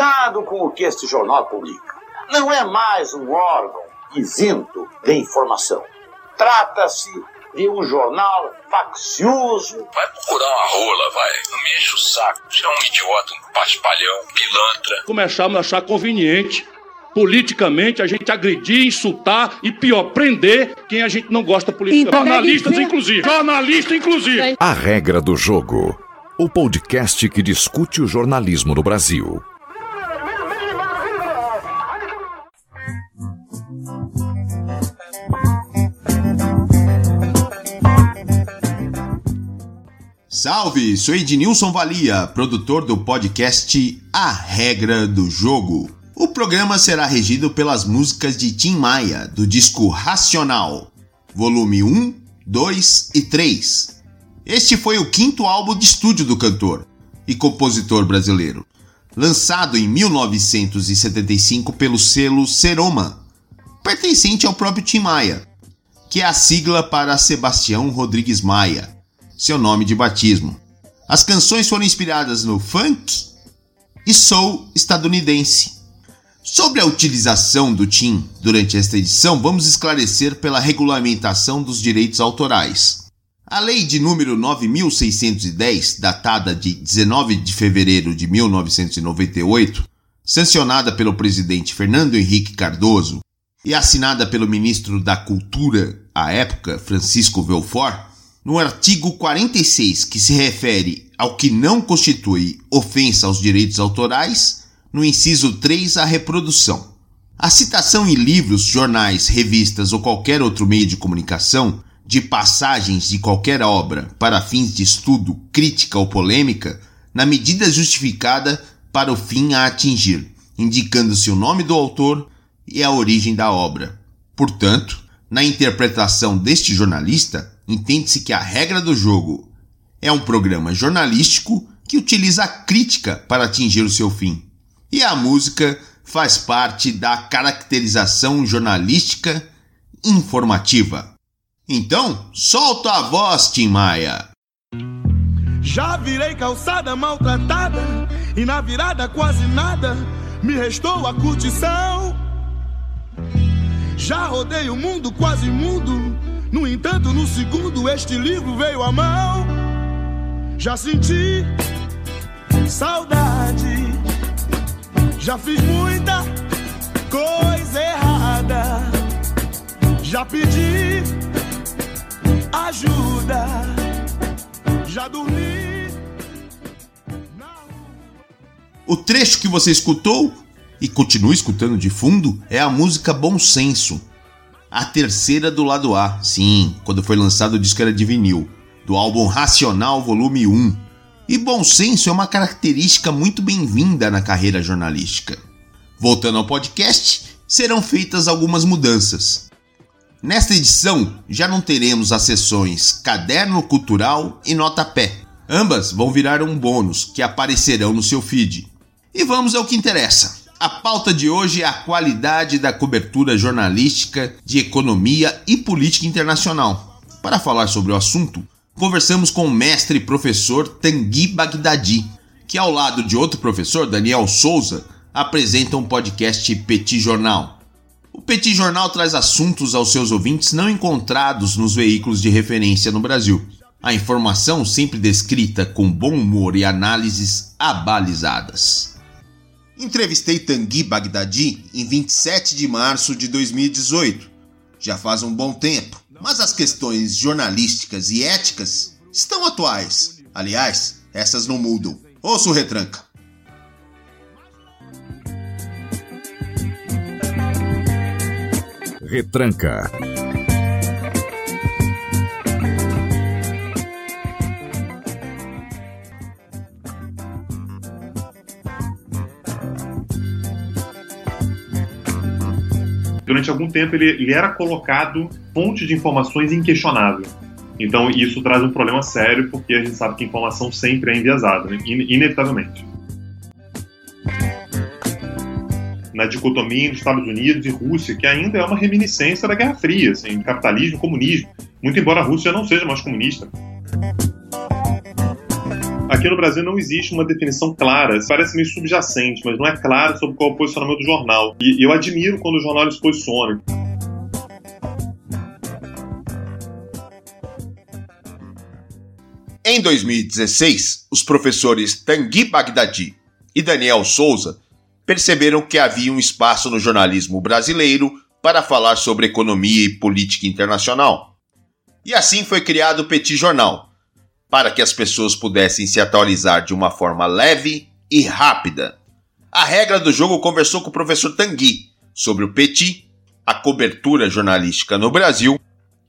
Cuidado com o que este jornal publica. Não é mais um órgão isento de informação. Trata-se de um jornal faccioso. Vai procurar uma rola, vai. Não me enche o saco. Você é um idiota, um paspalhão, pilantra. Começamos a achar conveniente politicamente a gente agredir, insultar e pior, prender quem a gente não gosta politicamente. Então, Jornalistas, inclusive. Jornalista, inclusive. A regra do jogo. O podcast que discute o jornalismo no Brasil. Salve, sou Ednilson Valia, produtor do podcast A Regra do Jogo. O programa será regido pelas músicas de Tim Maia, do disco Racional, volume 1, 2 e 3. Este foi o quinto álbum de estúdio do cantor e compositor brasileiro, lançado em 1975 pelo selo Seroma, pertencente ao próprio Tim Maia, que é a sigla para Sebastião Rodrigues Maia, seu nome de batismo. As canções foram inspiradas no funk e soul estadunidense Sobre a utilização do TIM durante esta edição, vamos esclarecer pela regulamentação dos direitos autorais. A lei de número 9610, datada de 19 de fevereiro de 1998, sancionada pelo presidente Fernando Henrique Cardoso e assinada pelo ministro da Cultura à época, Francisco Belfort, no artigo 46, que se refere ao que não constitui ofensa aos direitos autorais, no inciso 3, a reprodução. A citação em livros, jornais, revistas ou qualquer outro meio de comunicação de passagens de qualquer obra para fins de estudo, crítica ou polêmica, na medida justificada para o fim a atingir, indicando-se o nome do autor e a origem da obra. Portanto, na interpretação deste jornalista, entende-se que a regra do jogo é um programa jornalístico que utiliza a crítica para atingir o seu fim. E a música faz parte da caracterização jornalística informativa. Então, solta a voz, Tim Maia. Já virei calçada maltratada e na virada quase nada me restou a curtição. Já rodei o mundo quase mudo, no entanto, no segundo este livro veio à mão. Já senti saudade já fiz muita coisa errada. Já pedi ajuda. Já dormi. O trecho que você escutou e continua escutando de fundo é a música Bom Senso, a terceira do lado A. Sim, quando foi lançado o disco era de vinil, do álbum Racional Volume 1, e bom senso é uma característica muito bem-vinda na carreira jornalística. Voltando ao podcast, serão feitas algumas mudanças. Nesta edição, já não teremos as sessões Caderno Cultural e Nota Pé. Ambas vão virar um bônus que aparecerão no seu feed. E vamos ao que interessa. A pauta de hoje é a qualidade da cobertura jornalística de economia e política internacional. Para falar sobre o assunto, conversamos com o mestre professor Tanguy Bagdadi, que ao lado de outro professor, Daniel Souza, apresenta um podcast Petit Jornal. O Petit Jornal traz assuntos aos seus ouvintes não encontrados nos veículos de referência no Brasil. A informação sempre descrita com bom humor e análises abalizadas. Entrevistei Tanguy Bagdadi em 27 de março de 2018. Já faz um bom tempo mas as questões jornalísticas e éticas estão atuais. Aliás, essas não mudam. Ouça o retranca. Retranca. Durante algum tempo ele, ele era colocado fonte de informações inquestionável. Então isso traz um problema sério, porque a gente sabe que informação sempre é enviesada, né? inevitavelmente. Na dicotomia entre Estados Unidos e Rússia, que ainda é uma reminiscência da Guerra Fria, assim, capitalismo comunismo, muito embora a Rússia não seja mais comunista. Aqui no Brasil não existe uma definição clara, parece meio subjacente, mas não é claro sobre qual é o posicionamento do jornal. E eu admiro quando o jornal se posiciona. Em 2016, os professores Tanguy Bagdadi e Daniel Souza perceberam que havia um espaço no jornalismo brasileiro para falar sobre economia e política internacional. E assim foi criado o Petit Jornal, para que as pessoas pudessem se atualizar de uma forma leve e rápida. A regra do jogo conversou com o professor Tanguy sobre o Petit, a cobertura jornalística no Brasil,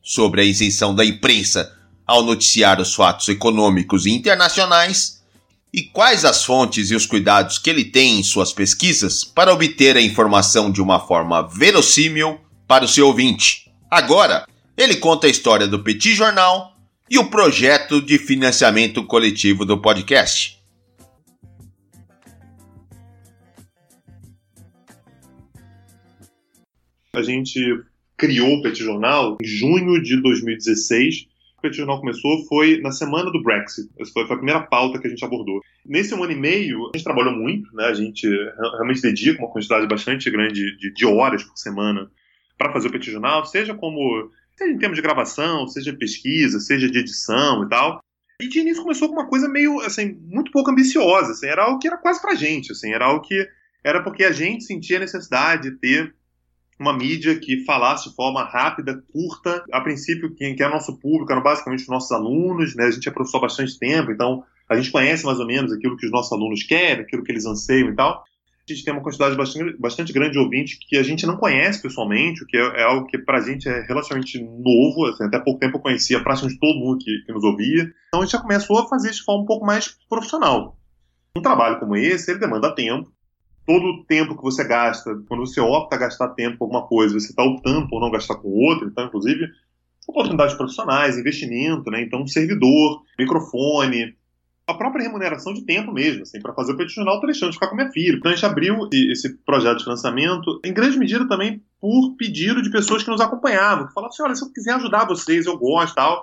sobre a isenção da imprensa ao noticiar os fatos econômicos e internacionais e quais as fontes e os cuidados que ele tem em suas pesquisas para obter a informação de uma forma verossímil para o seu ouvinte. Agora, ele conta a história do Petit Jornal e o projeto de financiamento coletivo do podcast. A gente criou o Petit Jornal em junho de 2016. O Petit Jornal começou foi na semana do Brexit. Essa foi a primeira pauta que a gente abordou. Nesse um ano e meio, a gente trabalhou muito, né? A gente realmente dedica uma quantidade bastante grande de, de horas por semana para fazer o Petit Jornal, seja como seja em termos de gravação, seja de pesquisa, seja de edição e tal. E de início começou com uma coisa meio, assim, muito pouco ambiciosa, assim, era algo que era quase pra gente, assim, era algo que era porque a gente sentia a necessidade de ter uma mídia que falasse de forma rápida, curta. A princípio, quem que é nosso público eram basicamente os nossos alunos, né? A gente é professor há bastante tempo, então a gente conhece mais ou menos aquilo que os nossos alunos querem, aquilo que eles anseiam e tal gente tem uma quantidade bastante, bastante grande de ouvintes que a gente não conhece pessoalmente, o que é, é algo que para a gente é relativamente novo. Assim, até pouco tempo eu conhecia praticamente todo mundo que, que, nos ouvia. Então a gente já começou a fazer isso de forma um pouco mais profissional. Um trabalho como esse, ele demanda tempo. Todo o tempo que você gasta, quando você opta a gastar tempo com alguma coisa, você está optando por não gastar com outra. Então, inclusive, oportunidades profissionais, investimento, né? Então, servidor, microfone, a própria remuneração de tempo mesmo, assim, para fazer o Petit Jornal, tô deixando de ficar com minha filha. Então a gente abriu esse projeto de financiamento, em grande medida também por pedido de pessoas que nos acompanhavam, que falavam assim, olha, se eu quiser ajudar vocês, eu gosto tal.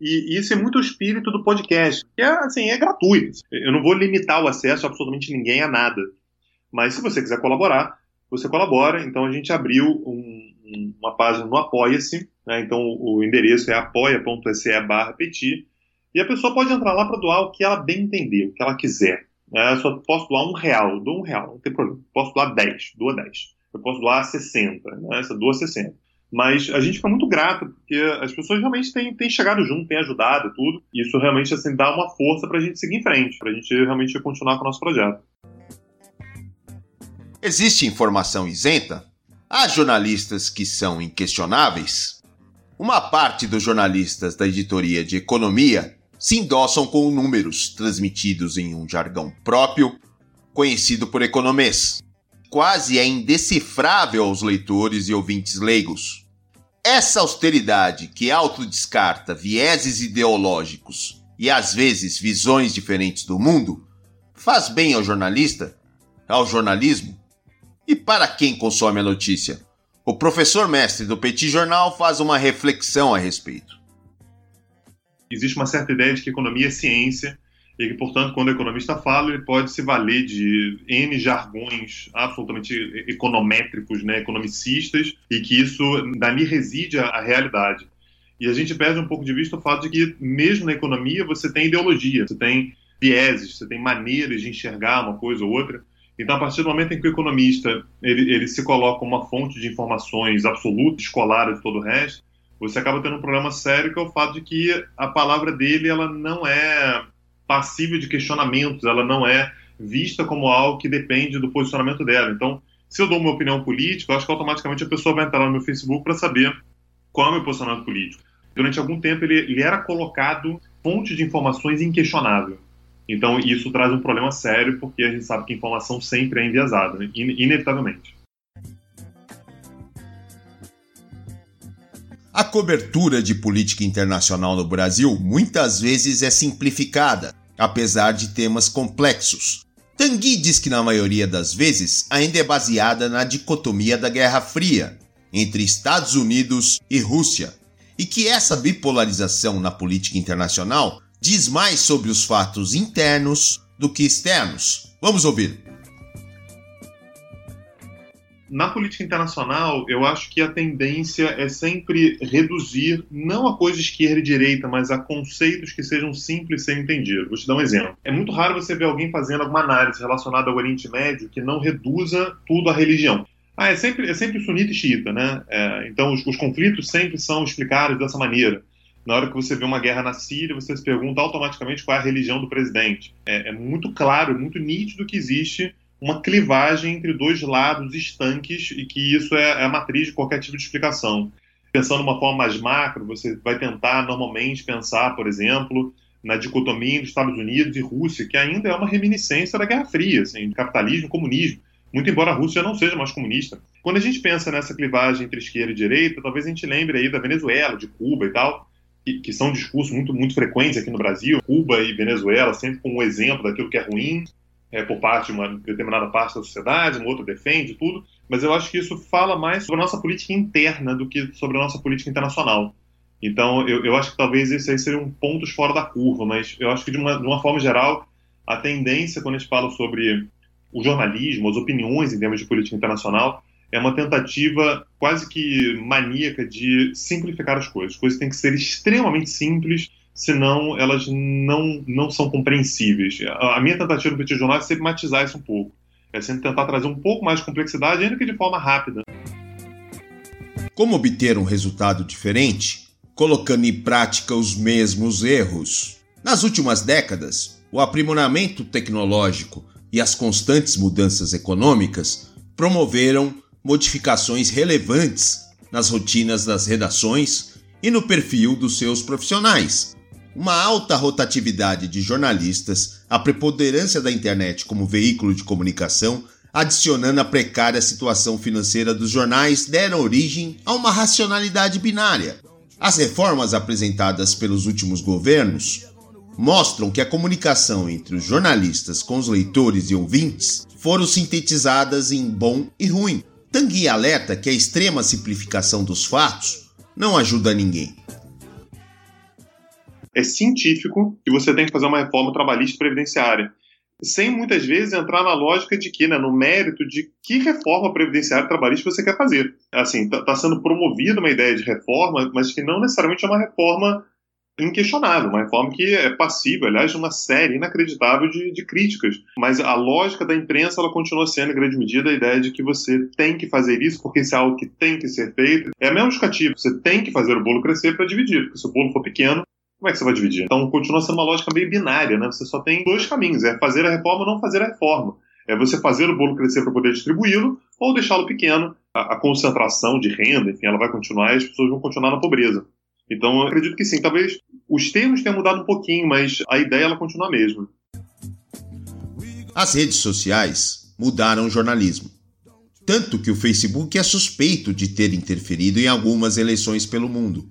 E, isso é muito o espírito do podcast, que é, assim, é gratuito. Eu não vou limitar o acesso a absolutamente ninguém a nada. Mas se você quiser colaborar, você colabora. Então a gente abriu um, uma página no Apoia-se, né? então o endereço é apoia.se barra petit, e a pessoa pode entrar lá para doar o que ela bem entender, o que ela quiser. É, só posso doar um real, dou um real, não tem problema. Posso doar 10, doa 10. Eu posso doar 60, né? Essa doa 60. Mas a gente fica muito grato, porque as pessoas realmente têm, têm chegado junto, têm ajudado tudo. E isso realmente assim, dá uma força para a gente seguir em frente, para a gente realmente continuar com o nosso projeto. Existe informação isenta? Há jornalistas que são inquestionáveis? Uma parte dos jornalistas da editoria de economia se endossam com números transmitidos em um jargão próprio, conhecido por economês. Quase é indecifrável aos leitores e ouvintes leigos. Essa austeridade que autodescarta vieses ideológicos e às vezes visões diferentes do mundo faz bem ao jornalista, ao jornalismo e para quem consome a notícia. O professor mestre do Petit Jornal faz uma reflexão a respeito existe uma certa ideia de que economia é ciência e que, portanto, quando o economista fala, ele pode se valer de N jargões absolutamente econométricos, né, economicistas, e que isso dali reside a, a realidade. E a gente perde um pouco de vista o fato de que, mesmo na economia, você tem ideologia, você tem vieses, você tem maneiras de enxergar uma coisa ou outra. Então, a partir do momento em que o economista ele, ele se coloca uma fonte de informações absoluta, escolar de todo o resto, você acaba tendo um problema sério que é o fato de que a palavra dele ela não é passível de questionamentos, ela não é vista como algo que depende do posicionamento dela. Então, se eu dou uma opinião política, eu acho que automaticamente a pessoa vai entrar no meu Facebook para saber qual é o meu posicionamento político. Durante algum tempo ele, ele era colocado fonte de informações inquestionável. Então, isso traz um problema sério, porque a gente sabe que informação sempre é enviesada, né? inevitavelmente. A cobertura de política internacional no Brasil muitas vezes é simplificada, apesar de temas complexos. Tanguy diz que na maioria das vezes ainda é baseada na dicotomia da Guerra Fria entre Estados Unidos e Rússia, e que essa bipolarização na política internacional diz mais sobre os fatos internos do que externos. Vamos ouvir. Na política internacional, eu acho que a tendência é sempre reduzir não a coisa esquerda e direita, mas a conceitos que sejam simples de ser entendidos. Vou te dar um exemplo. É muito raro você ver alguém fazendo alguma análise relacionada ao Oriente Médio que não reduza tudo à religião. Ah, é sempre, é sempre sunita e xiita, né? É, então, os, os conflitos sempre são explicados dessa maneira. Na hora que você vê uma guerra na Síria, você se pergunta automaticamente qual é a religião do presidente. É, é muito claro, muito nítido que existe uma clivagem entre dois lados estanques e que isso é, é a matriz de qualquer tipo de explicação. Pensando de uma forma mais macro, você vai tentar normalmente pensar, por exemplo, na dicotomia entre Estados Unidos e Rússia, que ainda é uma reminiscência da Guerra Fria, assim, capitalismo e comunismo, muito embora a Rússia não seja mais comunista. Quando a gente pensa nessa clivagem entre esquerda e direita, talvez a gente lembre aí da Venezuela, de Cuba e tal, que, que são discursos muito, muito frequentes aqui no Brasil, Cuba e Venezuela, sempre como um exemplo daquilo que é ruim, é, por parte de uma determinada parte da sociedade, uma outra defende tudo, mas eu acho que isso fala mais sobre a nossa política interna do que sobre a nossa política internacional. Então, eu, eu acho que talvez esses aí seriam pontos fora da curva, mas eu acho que, de uma, de uma forma geral, a tendência, quando a gente fala sobre o jornalismo, as opiniões em termos de política internacional, é uma tentativa quase que maníaca de simplificar as coisas. As coisas têm que ser extremamente simples senão elas não, não são compreensíveis. A, minha tentativa no Petit Jornal é sempre matizar isso um pouco. É sempre tentar trazer um pouco mais de complexidade, ainda que de forma rápida. Como obter um resultado diferente? Colocando em prática os mesmos erros. Nas últimas décadas, o aprimoramento tecnológico e as constantes mudanças econômicas promoveram modificações relevantes nas rotinas das redações e no perfil dos seus profissionais, uma alta rotatividade de jornalistas, a preponderância da internet como veículo de comunicação, adicionando a precária situação financeira dos jornais, deram origem a uma racionalidade binária. As reformas apresentadas pelos últimos governos mostram que a comunicação entre os jornalistas com os leitores e ouvintes foram sintetizadas em bom e ruim. Tanguy alerta que a extrema simplificação dos fatos não ajuda ninguém é científico e você tem que fazer uma reforma trabalhista previdenciária. Sem muitas vezes entrar na lógica de que, né, no mérito de que reforma previdenciária trabalhista você quer fazer. Assim, está tá sendo promovida uma ideia de reforma, mas que não necessariamente é uma reforma inquestionável, uma reforma que é passível, aliás, de uma série inacreditável de, de, críticas. Mas a lógica da imprensa ela continua sendo, em grande medida, a ideia de que você tem que fazer isso porque isso é algo que tem que ser feito. É mesmo justificativo, você tem que fazer o bolo crescer para dividir, porque se o bolo for pequeno, como é que você vai dividir? Então continua sendo uma lógica meio binária, né? Você só tem dois caminhos: é fazer a reforma ou não fazer a reforma. É você fazer o bolo crescer para poder distribuí-lo ou deixá-lo pequeno. A, a, concentração de renda, enfim, ela vai continuar e as pessoas vão continuar na pobreza. Então eu acredito que sim. Talvez os termos tenham mudado um pouquinho, mas a ideia ela continua a mesma. As redes sociais mudaram o jornalismo. Tanto que o Facebook é suspeito de ter interferido em algumas eleições pelo mundo.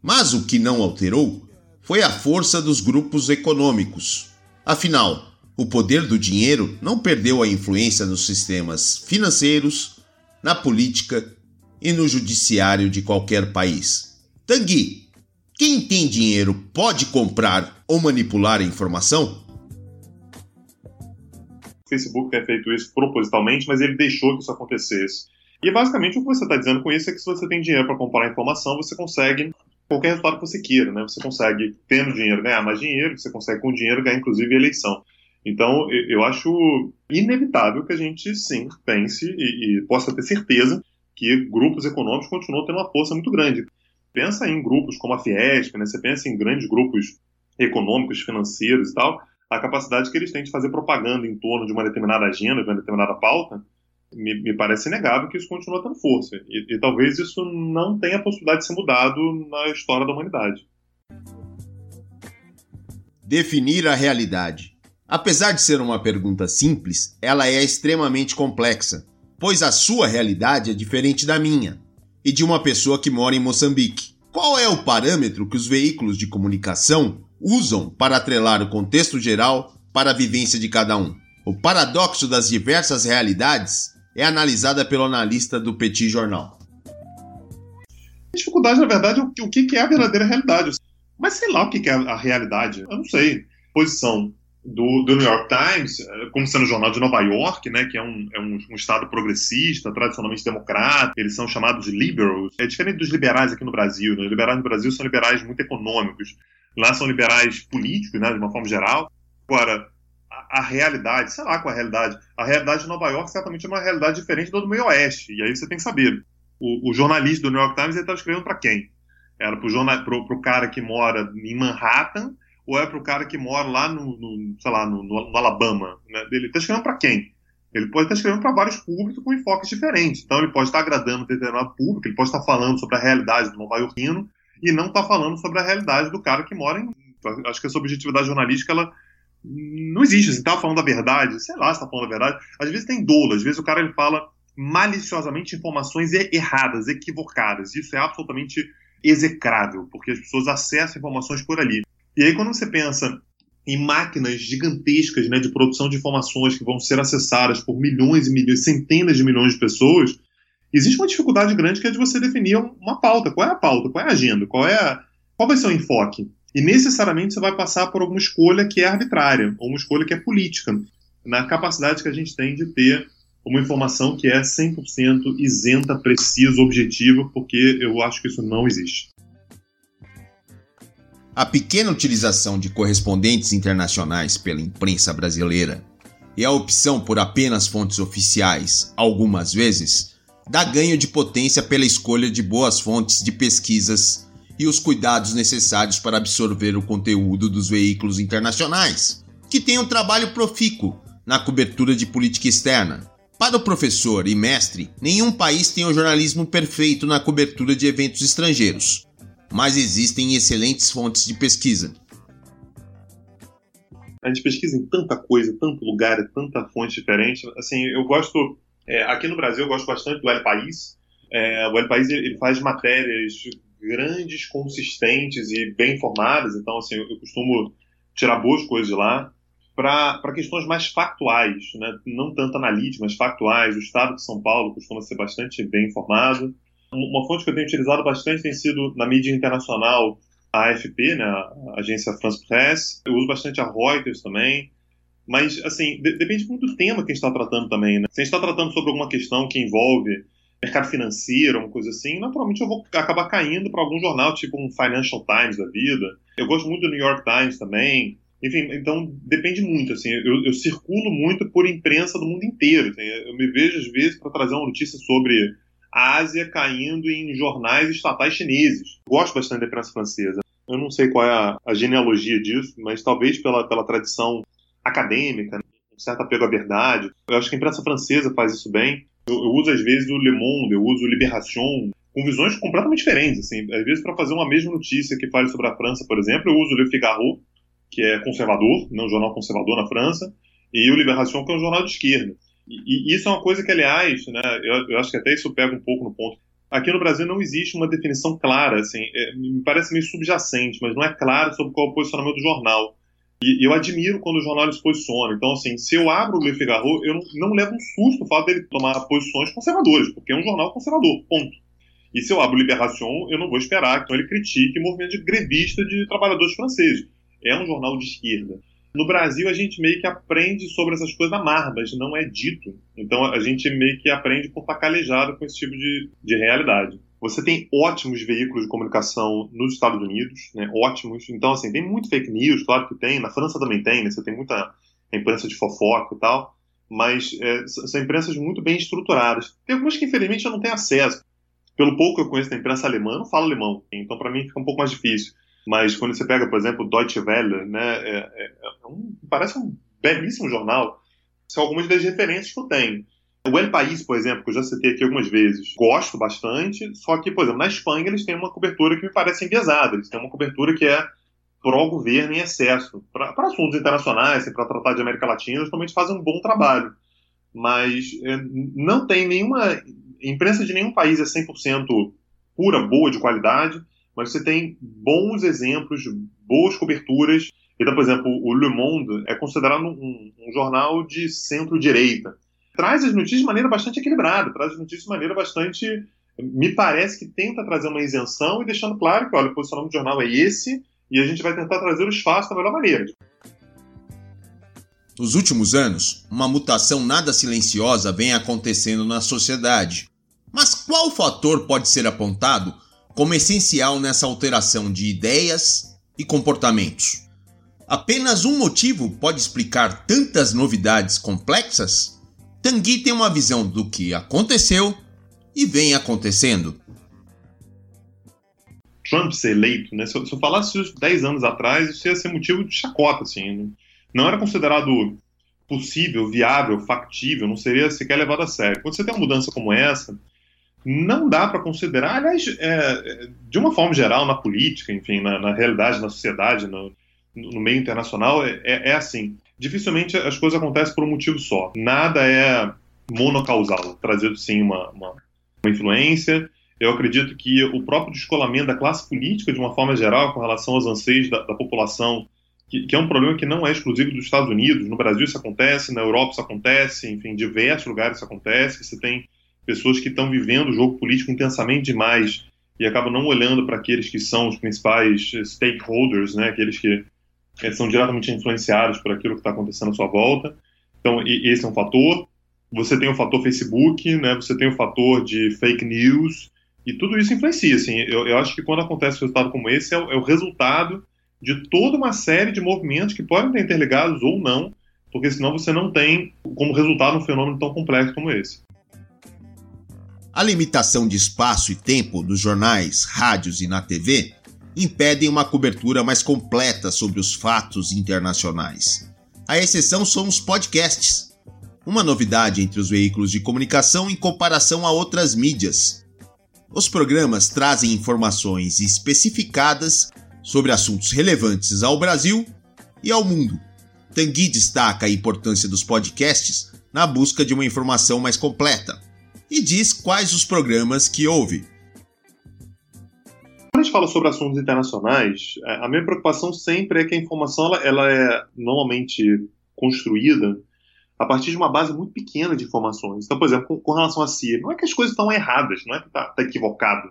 Mas o que não alterou foi a força dos grupos econômicos. Afinal, o poder do dinheiro não perdeu a influência nos sistemas financeiros, na política e no judiciário de qualquer país. Tanguy, quem tem dinheiro pode comprar ou manipular a informação? O Facebook tem feito isso propositalmente, mas ele deixou que isso acontecesse. E basicamente o que você está dizendo com isso é que se você tem dinheiro para comprar informação, você consegue qualquer resultado que você queira, né? Você consegue, tendo dinheiro, ganhar mais dinheiro, você consegue com dinheiro ganhar inclusive eleição. Então, eu acho inevitável que a gente, sim, pense e, e possa ter certeza que grupos econômicos continuam tendo uma força muito grande. Pensa em grupos como a Fiesp, né? Você pensa em grandes grupos econômicos, financeiros e tal, a capacidade que eles têm de fazer propaganda em torno de uma determinada agenda, de uma determinada pauta, me, me, parece inegável que isso continua tendo força. E, e, talvez isso não tenha possibilidade de ser mudado na história da humanidade. Definir a realidade. Apesar de ser uma pergunta simples, ela é extremamente complexa, pois a sua realidade é diferente da minha e de uma pessoa que mora em Moçambique. Qual é o parâmetro que os veículos de comunicação usam para atrelar o contexto geral para a vivência de cada um? O paradoxo das diversas realidades é analisada pelo analista do Petit Jornal. A dificuldade, na verdade, é o que é a verdadeira realidade. Mas sei lá o que é a realidade. Eu não sei. Posição do, do, New York Times, eh, como sendo o jornal de Nova York, né, que é, um, é um, um, estado progressista, tradicionalmente democrata, eles são chamados liberals. É diferente dos liberais aqui no Brasil. Né? Os liberais no Brasil são liberais muito econômicos. Lá são liberais políticos, né, de uma forma geral. Agora, a, realidade, sei lá qual é a realidade. A realidade de Nova York certamente é uma realidade diferente da do meio oeste. E aí você tem que saber. O, o jornalista do New York Times estava escrevendo para quem? Era para o cara que mora em Manhattan ou é para o cara que mora lá no, no sei lá, no, no, no Alabama? Né? Ele está escrevendo para quem? Ele pode estar escrevendo para vários públicos com enfoques diferentes. Então ele pode estar agradando determinado público, ele pode estar falando sobre a realidade do nova iorquino e não está falando sobre a realidade do cara que mora em. Acho que essa objetividade jornalística ela não existe. Você está falando a verdade, sei lá se está falando a verdade. Às vezes tem dolo, às vezes o cara ele fala maliciosamente informações erradas, equivocadas. Isso é absolutamente execrável, porque as pessoas acessam informações por ali. E aí, quando você pensa em máquinas gigantescas né, de produção de informações que vão ser acessadas por milhões e milhões, centenas de milhões de pessoas, existe uma dificuldade grande que é de você definir uma pauta. Qual é a pauta? Qual é a agenda? Qual, é a... Qual vai ser o enfoque? E necessariamente você vai passar por alguma escolha que é arbitrária, ou uma escolha que é política, na capacidade que a gente tem de ter uma informação que é 100% isenta, precisa, objetiva, porque eu acho que isso não existe. A pequena utilização de correspondentes internacionais pela imprensa brasileira e a opção por apenas fontes oficiais, algumas vezes, dá ganho de potência pela escolha de boas fontes de pesquisas e os cuidados necessários para absorver o conteúdo dos veículos internacionais, que têm um trabalho profícuo na cobertura de política externa. Para o professor e mestre, nenhum país tem o um jornalismo perfeito na cobertura de eventos estrangeiros mas existem excelentes fontes de pesquisa. A gente pesquisa em tanta coisa, tanto lugar, tanta fonte diferente. Assim, eu gosto. É, aqui no Brasil, eu gosto bastante do El País. É, o El País ele faz matérias grandes, consistentes e bem informadas. Então, assim, eu costumo tirar boas coisas de lá para questões mais factuais, né? não tanto analíticas, mas factuais. O Estado de São Paulo costuma ser bastante bem informado. Uma fonte que eu tenho utilizado bastante tem sido na mídia internacional a AFP, né, a agência France Presse. Eu uso bastante a Reuters também. Mas, assim, de depende muito do tema que a gente está tratando também. Né? Se a gente está tratando sobre alguma questão que envolve mercado financeiro, uma coisa assim, naturalmente eu vou acabar caindo para algum jornal, tipo um Financial Times da vida. Eu gosto muito do New York Times também. Enfim, então depende muito. Assim, eu, eu circulo muito por imprensa do mundo inteiro. Assim, eu me vejo, às vezes, para trazer uma notícia sobre a Ásia caindo em jornais estatais chineses. Gosto bastante da imprensa francesa. Eu não sei qual é a, a genealogia disso, mas talvez pela, pela tradição acadêmica, um certo apego à verdade. Eu acho que a imprensa francesa faz isso bem. Eu, eu uso, às vezes, o Le Monde, eu uso o Libération, com visões completamente diferentes. Assim. Às vezes, para fazer uma mesma notícia que fale sobre a França, por exemplo, eu uso o Le Figaro, que é conservador, não um jornal conservador na França, e o Libération, que é um jornal de esquerda. E, isso é uma coisa que, aliás, né, eu, eu, acho que até isso pega um pouco no ponto. Aqui no Brasil não existe uma definição clara, assim, é, me parece meio subjacente, mas não é claro sobre qual é o posicionamento do jornal. E eu admiro quando o jornal se posiciona. Então, assim, se eu abro o Le Figaro, eu não, não levo um susto o fato dele tomar posições conservadoras, porque é um jornal conservador, ponto. E se eu abro Libération, eu não vou esperar que ele critique o movimento de grevista de trabalhadores franceses. É um jornal de esquerda. No Brasil, a gente meio que aprende sobre essas coisas na marra, não é dito. Então, a gente meio que aprende por estar calejado com esse tipo de, de realidade. Você tem ótimos veículos de comunicação nos Estados Unidos, né? ótimos. Então, assim, tem muito fake news, claro que tem. Na França também tem, né? Você tem muita imprensa de fofoca e tal. Mas é, são imprensas muito bem estruturadas. Tem algumas que, infelizmente, eu não tenho acesso. Pelo pouco que eu conheço da imprensa alemã, eu não falo alemão. Então, para mim, fica um pouco mais difícil. Mas quando você pega, por exemplo, o Deutsche Welle, né, é, é, é um, parece um belíssimo jornal. São algumas das referências que eu tenho. O El País, por exemplo, que eu já citei aqui algumas vezes, gosto bastante, só que, por exemplo, na Espanha eles têm uma cobertura que me parece enviesada, eles têm uma cobertura que é pró-governo em excesso. Para assuntos internacionais, para tratar de América Latina, eles realmente fazem um bom trabalho. Mas é, não tem nenhuma. Imprensa de nenhum país é 100% pura, boa, de qualidade mas você tem bons exemplos, boas coberturas. Então, por exemplo, o Le Monde é considerado um, um jornal de centro-direita. Traz as notícias de maneira bastante equilibrada, traz as notícias de maneira bastante. Me parece que tenta trazer uma isenção e deixando claro que, olha, o posicionamento do jornal é esse, e a gente vai tentar trazer os fatos da melhor maneira. Nos últimos anos, uma mutação nada silenciosa vem acontecendo na sociedade. Mas qual fator pode ser apontado como essencial nessa alteração de ideias e comportamentos? Apenas um motivo pode explicar tantas novidades complexas? Tanguy tem uma visão do que aconteceu e vem acontecendo. Trump ser eleito, né? Se eu, se eu falasse isso 10 anos atrás, isso ia ser motivo de chacota, assim. Né? Não era considerado possível, viável, factível, não seria sequer levado a sério. Quando você tem uma mudança como essa, não dá para considerar, aliás, é, de uma forma geral, na política, enfim, na, na realidade, na sociedade, no, no meio internacional, é, é, assim. Dificilmente as coisas acontecem por um motivo só. Nada é monocausal, trazido sim uma, uma, uma influência, eu acredito que o próprio descolamento da classe política, de uma forma geral, com relação aos anseios da, da população, que, que, é um problema que não é exclusivo dos Estados Unidos. No Brasil isso acontece, na Europa isso acontece, enfim, em diversos lugares isso acontece. Você tem pessoas que estão vivendo o jogo político intensamente demais e acabam não olhando para aqueles que são os principais stakeholders, né, aqueles que, são diretamente influenciados por aquilo que está acontecendo à sua volta. Então, e, esse é um fator. Você tem o fator Facebook, né, você tem o fator de fake news, e tudo isso influencia, assim. Eu, eu acho que quando acontece um resultado como esse, é o, é o resultado de toda uma série de movimentos que podem estar interligados ou não, porque senão você não tem como resultado um fenômeno tão complexo como esse. A limitação de espaço e tempo dos jornais, rádios e na TV impedem uma cobertura mais completa sobre os fatos internacionais. A exceção são os podcasts, uma novidade entre os veículos de comunicação em comparação a outras mídias, os programas trazem informações especificadas sobre assuntos relevantes ao Brasil e ao mundo. Tanguy destaca a importância dos podcasts na busca de uma informação mais completa e diz quais os programas que ouve. Gente fala sobre assuntos internacionais, é, a minha preocupação sempre é que a informação ela, ela é normalmente construída a partir de uma base muito pequena de informações. Então, por exemplo, com, com relação a Síria, não é que as coisas estão erradas, não é que está tá equivocado,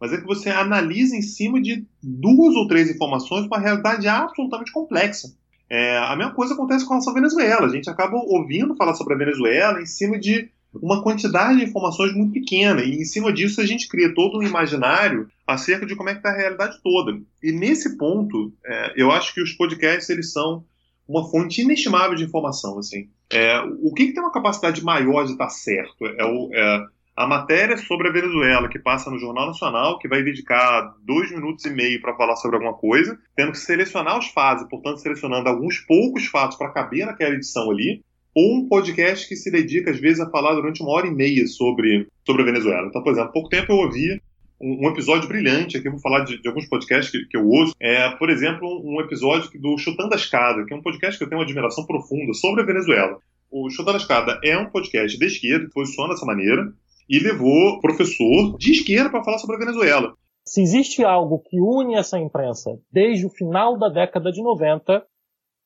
mas é que você analisa em cima de duas ou três informações uma realidade absolutamente complexa. É, a mesma coisa acontece com relação à Venezuela. A gente acaba ouvindo falar sobre a Venezuela em cima de uma quantidade de informações muito pequena, e em cima disso a gente cria todo um imaginário acerca de como é que está a realidade toda. E nesse ponto, é, eu acho que os podcasts eles são uma fonte inestimável de informação. Assim. É, o que, que, tem uma capacidade maior de estar certo? É, o, é, a matéria sobre a Venezuela, que passa no Jornal Nacional, que vai dedicar dois minutos e meio para falar sobre alguma coisa, tendo que selecionar os fatos, portanto, selecionando alguns poucos fatos para caber naquela edição ali, ou um podcast que se dedica, às vezes, a falar durante uma hora e meia sobre, sobre a Venezuela. Então, por exemplo, há pouco tempo eu ouvi um, episódio brilhante aqui, eu vou falar de, de alguns podcasts que, que, eu ouço. É, por exemplo, um episódio do Chutando a Escada, que é um podcast que eu tenho uma admiração profunda sobre a Venezuela. O Chutando a Escada é um podcast de esquerda, que posiciona dessa maneira, e levou professor de esquerda para falar sobre a Venezuela. Se existe algo que une essa imprensa desde o final da década de 90,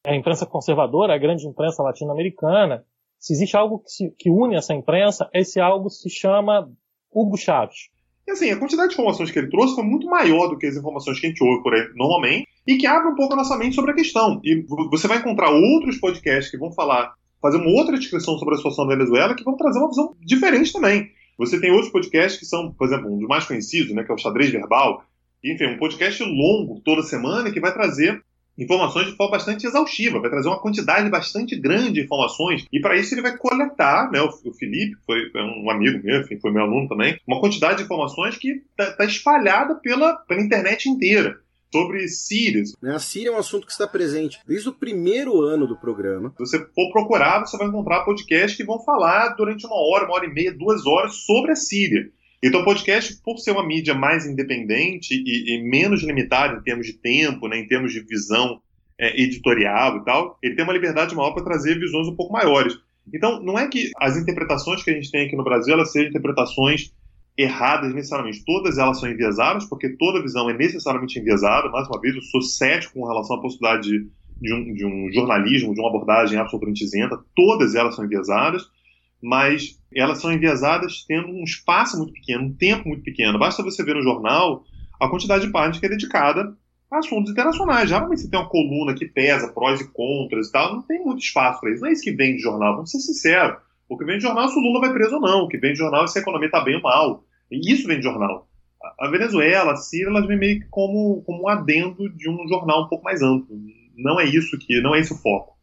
a imprensa conservadora, a grande imprensa latino-americana, se existe algo que, se, que une essa imprensa, esse algo se chama Hugo Chaves. Assim, a quantidade de informações que ele trouxe foi muito maior do que as informações que a gente ouve por aí normalmente, e que abre um pouco a nossa mente sobre a questão. E você vai encontrar outros podcasts que vão falar, fazer uma outra descrição sobre a situação da Venezuela, que vão trazer uma visão diferente também. Você tem outros podcasts que são, por exemplo, um dos mais conhecidos, né, que é o Xadrez Verbal, enfim, um podcast longo toda semana que vai trazer informações de forma bastante exaustiva, vai trazer uma quantidade bastante grande de informações, e para isso ele vai coletar, né, o, Felipe, foi um amigo meu, enfim, foi meu aluno também, uma quantidade de informações que está tá espalhada pela, pela internet inteira sobre Síria. Né, a Síria é um assunto que está presente desde o primeiro ano do programa. Se você for procurar, você vai encontrar podcasts que vão falar durante uma hora, uma hora e meia, duas horas sobre a Síria. Então, o podcast, por ser uma mídia mais independente e, e menos limitada em termos de tempo, né, em termos de visão é, editorial e tal, ele tem uma liberdade maior para trazer visões um pouco maiores. Então, não é que as interpretações que a gente tem aqui no Brasil elas sejam interpretações erradas necessariamente. Todas elas são enviesadas, porque toda visão é necessariamente enviesada. Mais uma vez, eu sou cético com relação à possibilidade de, de, um, de um jornalismo, de uma abordagem absolutamente isenta. Todas elas são enviesadas mas elas são enviesadas tendo um espaço muito pequeno, um tempo muito pequeno. Basta você ver no jornal a quantidade de páginas que é dedicada assuntos internacionais. Geralmente você tem uma coluna que pesa prós e contras e tal, não tem muito espaço para isso. Não é isso que vem de jornal, vamos ser sinceros. O que vem de jornal é se o Lula vai preso ou não. O que vem de jornal é se a economia está bem ou mal. E isso vem de jornal. A Venezuela, a Síria, elas vêm meio que como, como um adendo de um jornal um pouco mais amplo. Não é isso que, não é esse o foco.